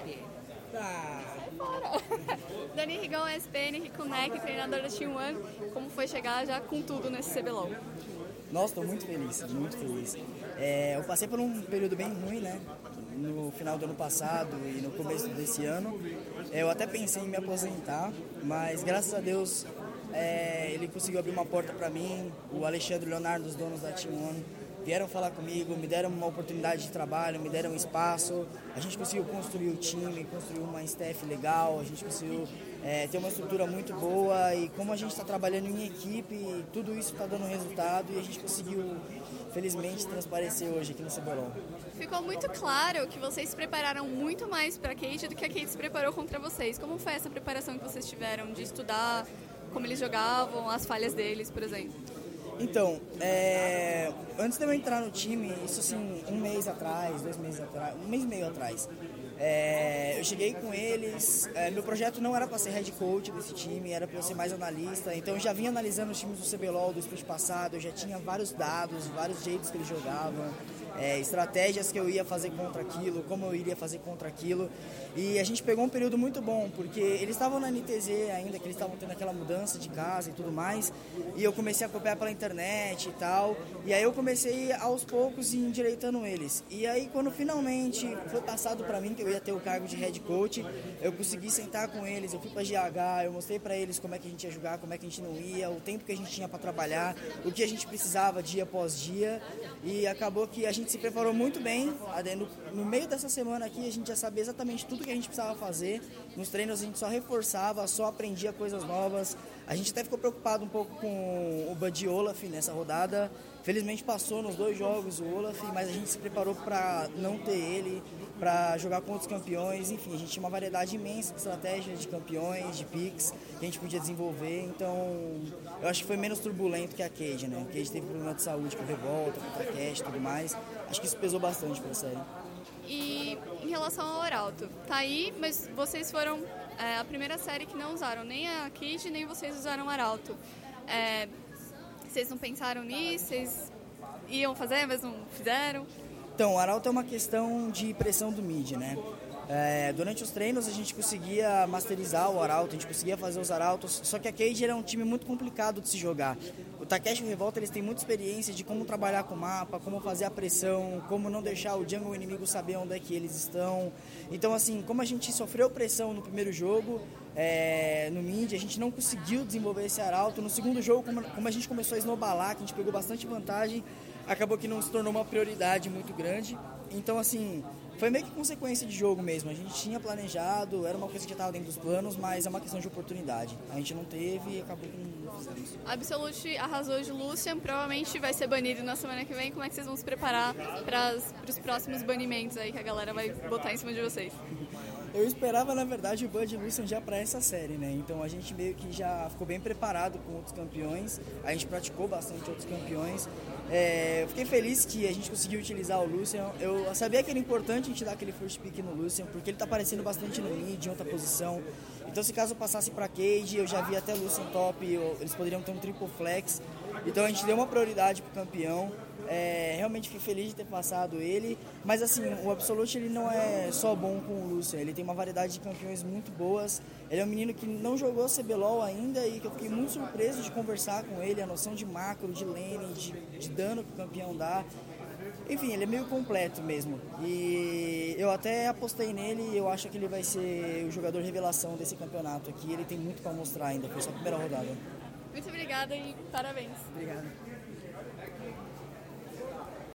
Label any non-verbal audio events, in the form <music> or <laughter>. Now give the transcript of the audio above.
SPN. Tá. <laughs> Dani Rigão, SPN, Riconec, treinador da Team One. Como foi chegar já com tudo nesse CBLOL? Nossa, estou muito feliz, muito feliz. É, eu passei por um período bem ruim, né? No final do ano passado e no começo desse ano. Eu até pensei em me aposentar, mas graças a Deus é, ele conseguiu abrir uma porta para mim. O Alexandre Leonardo, os donos da Team One, vieram falar comigo, me deram uma oportunidade de trabalho, me deram espaço. A gente conseguiu construir o time, construir uma staff legal, a gente conseguiu é, ter uma estrutura muito boa e como a gente está trabalhando em equipe, tudo isso está dando resultado e a gente conseguiu, felizmente, transparecer hoje aqui no CBLOL. Ficou muito claro que vocês se prepararam muito mais para a Kate do que a Kate se preparou contra vocês. Como foi essa preparação que vocês tiveram de estudar como eles jogavam, as falhas deles, por exemplo? Então, é, antes de eu entrar no time, isso assim, um mês atrás, dois meses atrás, um mês e meio atrás, é, eu cheguei com eles. É, meu projeto não era para ser head coach desse time, era para ser mais analista. Então eu já vinha analisando os times do CBLOL do split passado, eu já tinha vários dados, vários jeitos que eles jogavam é, estratégias que eu ia fazer contra aquilo, como eu iria fazer contra aquilo. E a gente pegou um período muito bom, porque eles estavam na NTZ ainda, que eles estavam tendo aquela mudança de casa e tudo mais, e eu comecei a copiar pela internet e tal, e aí eu comecei aos poucos endireitando eles. E aí quando finalmente foi passado para mim que eu ia ter o cargo de head coach, eu consegui sentar com eles, eu fui para GH, eu mostrei para eles como é que a gente ia jogar, como é que a gente não ia, o tempo que a gente tinha para trabalhar, o que a gente precisava dia após dia, e acabou que a gente se preparou muito bem. No, meio dessa semana aqui, a gente já sabia exatamente tudo que a gente precisava fazer. Nos treinos, a gente só reforçava, só aprendia coisas novas. A gente até ficou preocupado um pouco com o Bud Olaf nessa rodada. Felizmente passou nos dois jogos o Olaf, mas a gente se preparou para não ter ele, para jogar com outros campeões. Enfim, a gente tinha uma variedade imensa de estratégias de campeões, de picks que a gente podia desenvolver. Então, eu acho que foi menos turbulento que a Cage, né? A Cage teve problema de saúde com revolta, com Cash e tudo mais. Acho que isso pesou bastante para a série. E em relação ao Oralto, tá aí, mas vocês foram é, a primeira série que não usaram nem a Cage, nem vocês usaram o Arauto. É, vocês não pensaram nisso? Vocês iam fazer, mas não fizeram? Então, o Arauto é uma questão de pressão do mid, né? É, durante os treinos a gente conseguia masterizar o Arauto, a gente conseguia fazer os Arautos, só que a Cage era um time muito complicado de se jogar. O Takeshi e o Revolta eles têm muita experiência de como trabalhar com o mapa, como fazer a pressão, como não deixar o jungle inimigo saber onde é que eles estão. Então assim, como a gente sofreu pressão no primeiro jogo, é, no mid, a gente não conseguiu desenvolver esse Arauto. No segundo jogo, como, como a gente começou a snowballar, que a gente pegou bastante vantagem, acabou que não se tornou uma prioridade muito grande. Então assim, foi meio que consequência de jogo mesmo. A gente tinha planejado, era uma coisa que estava dentro dos planos, mas é uma questão de oportunidade. A gente não teve e acabou que não fizemos. Absolute arrasou de Lucian, provavelmente vai ser banido na semana que vem. Como é que vocês vão se preparar para os próximos banimentos aí que a galera vai botar em cima de vocês? Eu esperava, na verdade, o Bud Wilson já para essa série, né? Então a gente meio que já ficou bem preparado com outros campeões. A gente praticou bastante outros campeões. É, eu fiquei feliz que a gente conseguiu utilizar o Lucian. Eu sabia que era importante a gente dar aquele first pick no Lucian, porque ele tá aparecendo bastante no mid, em outra posição. Então se caso eu passasse para Cage, eu já vi até Lucian top, eles poderiam ter um triple flex. Então a gente deu uma prioridade pro campeão. É, realmente fiquei feliz de ter passado ele. Mas assim, o Absolute ele não é só bom com o Lucian, ele tem uma variedade de campeões muito boas. Ele é um menino que não jogou CBLOL ainda e que eu fiquei muito surpreso de conversar com ele, a noção de macro, de lane, de, de dano que o campeão dá. Enfim, ele é meio completo mesmo. E eu até apostei nele e eu acho que ele vai ser o jogador revelação desse campeonato aqui. Ele tem muito para mostrar ainda, foi só a primeira rodada. Muito obrigada e parabéns. Obrigado.